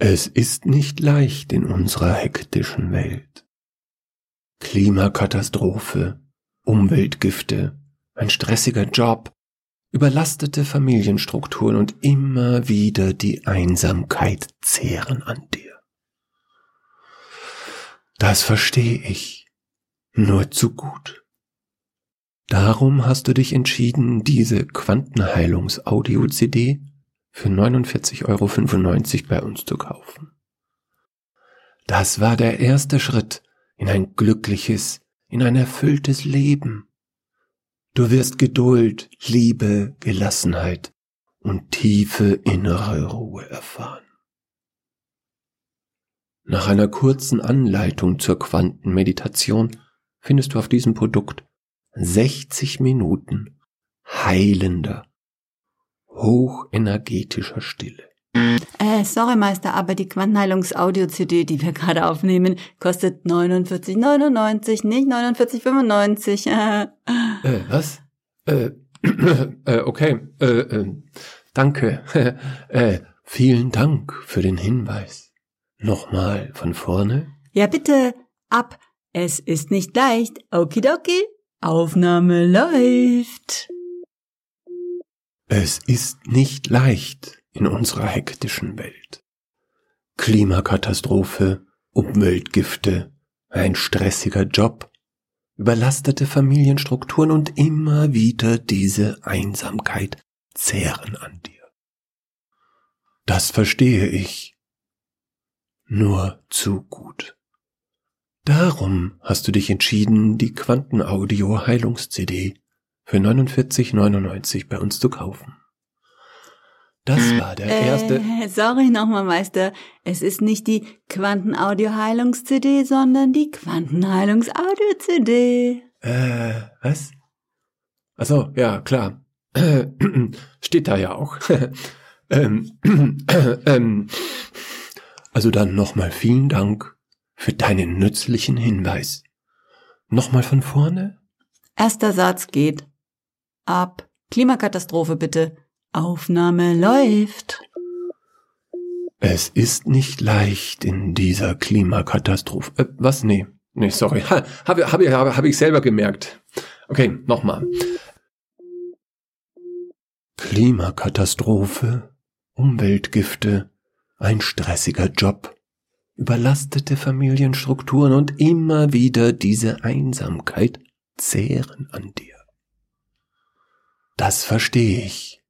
Es ist nicht leicht in unserer hektischen Welt. Klimakatastrophe, Umweltgifte, ein stressiger Job, überlastete Familienstrukturen und immer wieder die Einsamkeit zehren an dir. Das verstehe ich nur zu gut. Darum hast du dich entschieden, diese Quantenheilungs-Audio-CD für 49,95 Euro bei uns zu kaufen. Das war der erste Schritt in ein glückliches, in ein erfülltes Leben. Du wirst Geduld, Liebe, Gelassenheit und tiefe innere Ruhe erfahren. Nach einer kurzen Anleitung zur Quantenmeditation findest du auf diesem Produkt 60 Minuten heilender, hochenergetischer Stille. Äh, sorry Meister, aber die Quantenheilungs-Audio-CD, die wir gerade aufnehmen, kostet 49,99, nicht 49,95. äh, was? Äh, äh, okay, äh, äh, danke. äh, vielen Dank für den Hinweis. Nochmal von vorne? Ja, bitte, ab. Es ist nicht leicht. Okidoki. Aufnahme läuft. Es ist nicht leicht in unserer hektischen Welt. Klimakatastrophe, Umweltgifte, ein stressiger Job, überlastete Familienstrukturen und immer wieder diese Einsamkeit zehren an dir. Das verstehe ich nur zu gut. Darum hast du dich entschieden, die Quantenaudio Heilungs-CD für 49,99 bei uns zu kaufen. Das war der äh, erste. Sorry nochmal, Meister. Es ist nicht die Quantenaudio-Heilungs-CD, sondern die Quantenheilungs-Audio-CD. Äh, was? Ach so, ja, klar. Steht da ja auch. ähm, ähm, also dann nochmal vielen Dank für deinen nützlichen Hinweis. Nochmal von vorne? Erster Satz geht. Ab. Klimakatastrophe bitte. Aufnahme läuft. Es ist nicht leicht in dieser Klimakatastrophe. Äh, was? Nee. Nee, sorry. Ha, habe hab, hab, hab ich selber gemerkt. Okay, nochmal. Klimakatastrophe, Umweltgifte, ein stressiger Job, überlastete Familienstrukturen und immer wieder diese Einsamkeit zehren an dir. Das verstehe ich.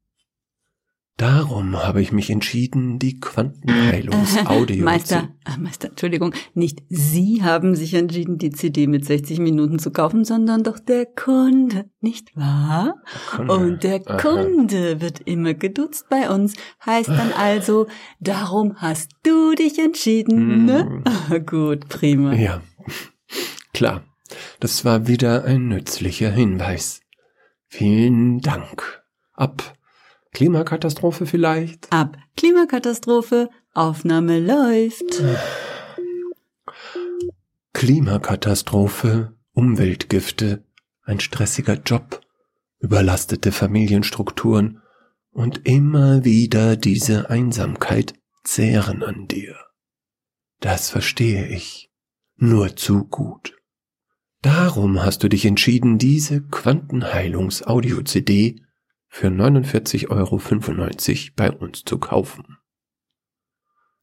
Darum habe ich mich entschieden, die Quantenheilungs-Audio Meister, äh, Meister, Entschuldigung, nicht Sie haben sich entschieden, die CD mit 60 Minuten zu kaufen, sondern doch der Kunde, nicht wahr? Kunde. Und der Aha. Kunde wird immer geduzt bei uns, heißt dann also, darum hast du dich entschieden, ne? Hm. Gut, prima. Ja, klar. Das war wieder ein nützlicher Hinweis. Vielen Dank. Ab Klimakatastrophe vielleicht? Ab Klimakatastrophe, Aufnahme läuft. Klimakatastrophe, Umweltgifte, ein stressiger Job, überlastete Familienstrukturen und immer wieder diese Einsamkeit zehren an dir. Das verstehe ich nur zu gut. Darum hast du dich entschieden, diese Quantenheilungs-Audio-CD für 49,95 Euro bei uns zu kaufen.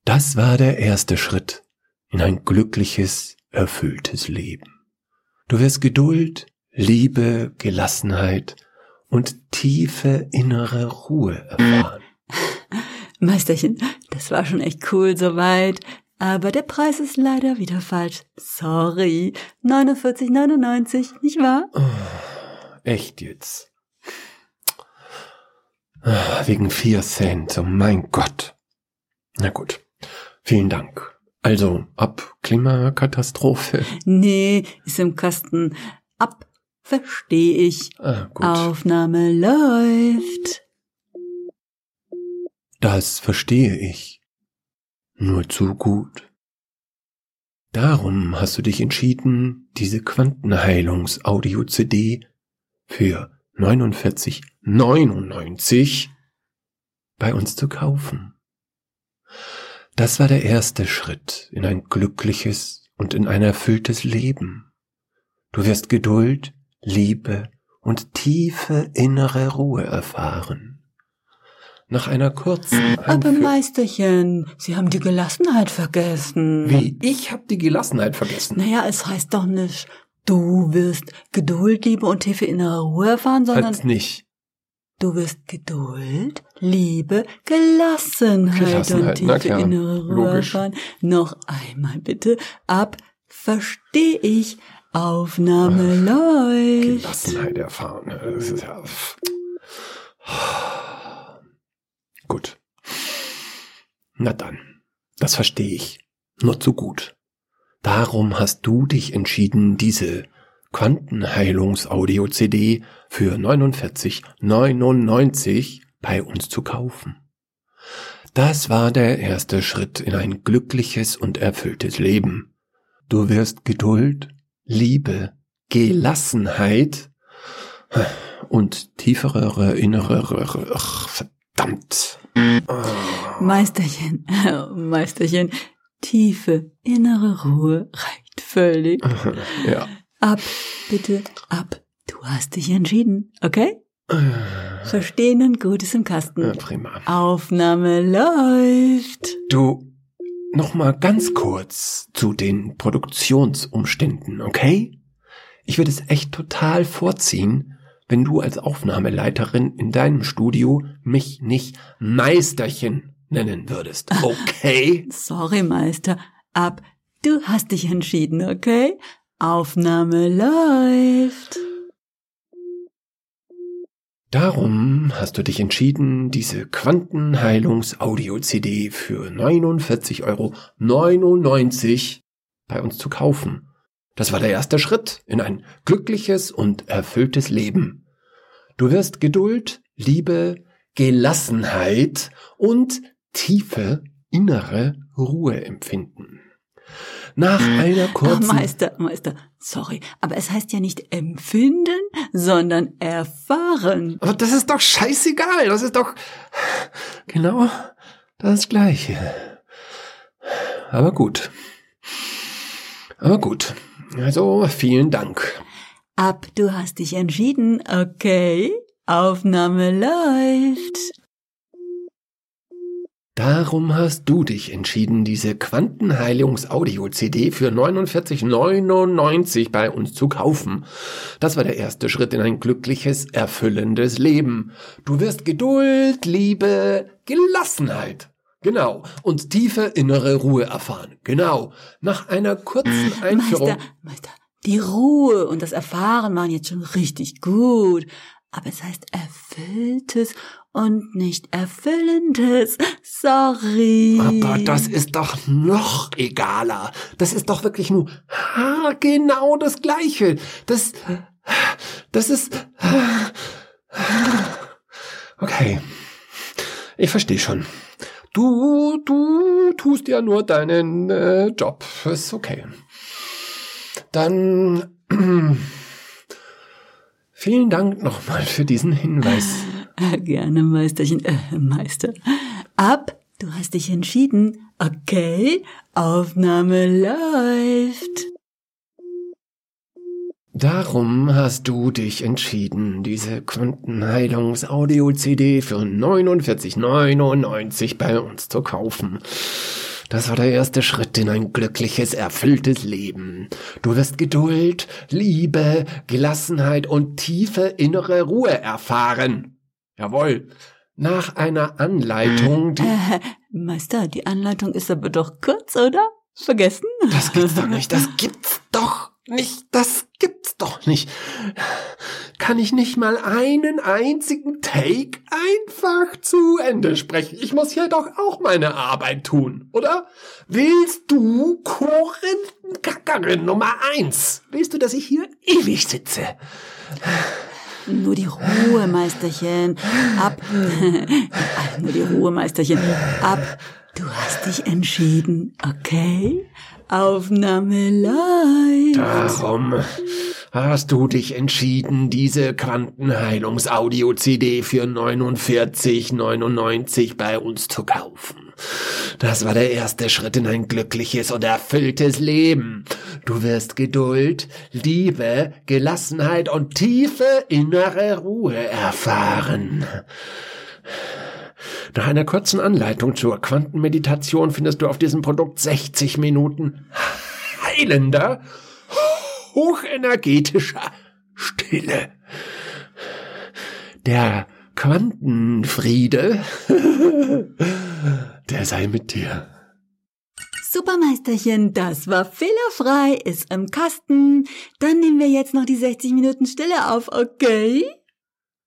Das war der erste Schritt in ein glückliches, erfülltes Leben. Du wirst Geduld, Liebe, Gelassenheit und tiefe innere Ruhe erfahren. Meisterchen, das war schon echt cool soweit. Aber der Preis ist leider wieder falsch. Sorry. 49,99, nicht wahr? Oh, echt jetzt? Ah, wegen vier Cent, oh mein Gott. Na gut, vielen Dank. Also, ab Klimakatastrophe. Nee, ist im Kasten. Ab, versteh ich. Ah, gut. Aufnahme läuft. Das verstehe ich. Nur zu gut. Darum hast du dich entschieden, diese Quantenheilungs-Audio-CD für 49,99 bei uns zu kaufen. Das war der erste Schritt in ein glückliches und in ein erfülltes Leben. Du wirst Geduld, Liebe und tiefe innere Ruhe erfahren. Nach einer kurzen Aber Meisterchen, Sie haben die Gelassenheit vergessen. Wie? Ich habe die Gelassenheit vergessen. Naja, es heißt doch nicht, du wirst Geduld, Liebe und tiefe innere Ruhe erfahren, sondern... Als nicht. Du wirst Geduld, Liebe, Gelassenheit, Gelassenheit und tiefe innere Ruhe Logisch. erfahren. Noch einmal bitte. Ab verstehe ich. Aufnahme läuft. Gelassenheit erfahren. Das ist ja. Gut. Na dann, das verstehe ich. Nur zu gut. Darum hast du dich entschieden, diese Quantenheilungs-Audio-CD für 49,99 bei uns zu kaufen. Das war der erste Schritt in ein glückliches und erfülltes Leben. Du wirst Geduld, Liebe, Gelassenheit und tiefere innere verdammt. Meisterchen, Meisterchen, tiefe innere Ruhe reicht völlig. Ja. Ab, bitte, ab. Du hast dich entschieden, okay? Verstehen und Gutes im Kasten. Ja, prima. Aufnahme läuft. Du, noch mal ganz kurz zu den Produktionsumständen, okay? Ich würde es echt total vorziehen, wenn du als Aufnahmeleiterin in deinem Studio mich nicht Meisterchen nennen würdest, okay? Sorry, Meister. Ab, du hast dich entschieden, okay? Aufnahme läuft. Darum hast du dich entschieden, diese Quantenheilungs-Audio-CD für 49,99 Euro bei uns zu kaufen. Das war der erste Schritt in ein glückliches und erfülltes Leben. Du wirst Geduld, Liebe, Gelassenheit und tiefe innere Ruhe empfinden. Nach einer Ach, kurzen... Meister, Meister, sorry, aber es heißt ja nicht empfinden, sondern erfahren. Aber das ist doch scheißegal. Das ist doch genau das Gleiche. Aber gut. Aber gut. Also, vielen Dank. Ab, du hast dich entschieden, okay? Aufnahme läuft. Darum hast du dich entschieden, diese Quantenheilungs-Audio-CD für 49,99 bei uns zu kaufen. Das war der erste Schritt in ein glückliches, erfüllendes Leben. Du wirst Geduld, Liebe, Gelassenheit. Genau. Und tiefe innere Ruhe erfahren. Genau. Nach einer kurzen Einführung. Meister, Meister, die Ruhe und das Erfahren waren jetzt schon richtig gut. Aber es heißt erfülltes und nicht erfüllendes. Sorry. Aber das ist doch noch egaler. Das ist doch wirklich nur genau das Gleiche. Das, das ist. Okay. Ich verstehe schon. Du, du tust ja nur deinen äh, Job. Ist okay. Dann vielen Dank nochmal für diesen Hinweis. Gerne, Meisterchen, äh, Meister. Ab, du hast dich entschieden. Okay, Aufnahme läuft. Darum hast du dich entschieden, diese Quantenheilungs-Audio-CD für 49,99 bei uns zu kaufen. Das war der erste Schritt in ein glückliches, erfülltes Leben. Du wirst Geduld, Liebe, Gelassenheit und tiefe innere Ruhe erfahren. Jawohl. Nach einer Anleitung, die... Äh, Meister, die Anleitung ist aber doch kurz, oder? Vergessen? Das gibt's doch nicht. Das gibt's doch nicht. Das gibt's doch nicht. Kann ich nicht mal einen einzigen Take einfach zu Ende sprechen? Ich muss hier doch auch meine Arbeit tun, oder? Willst du Korinthenkackerin Nummer eins? Willst du, dass ich hier ewig sitze? Nur die Ruhe, Meisterchen. Ab. Nur die Ruhe, Meisterchen. Ab. Du hast dich entschieden, okay? Aufnahme läuft. Darum hast du dich entschieden, diese Quantenheilungs-Audio-CD für 49,99 bei uns zu kaufen. Das war der erste Schritt in ein glückliches und erfülltes Leben. Du wirst Geduld, Liebe, Gelassenheit und tiefe innere Ruhe erfahren. Nach einer kurzen Anleitung zur Quantenmeditation findest du auf diesem Produkt 60 Minuten heilender, hochenergetischer Stille. Der Quantenfriede, der sei mit dir. Supermeisterchen, das war fehlerfrei, ist im Kasten. Dann nehmen wir jetzt noch die 60 Minuten Stille auf, okay?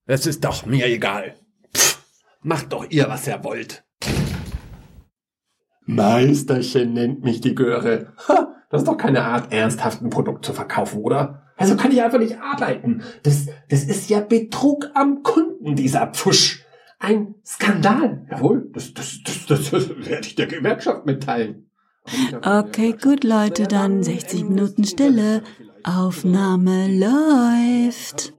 Es ist doch mir egal. Macht doch ihr, was ihr wollt. Meisterchen nennt mich die Göre. Ha, das ist doch keine Art, ernsthaft ein Produkt zu verkaufen, oder? Also kann ich einfach nicht arbeiten. Das, das ist ja Betrug am Kunden, dieser Pfusch. Ein Skandal. Jawohl, das, das, das, das, das werde ich der Gewerkschaft mitteilen. Okay, gut, Leute, dann 60 Minuten Stille. Aufnahme läuft.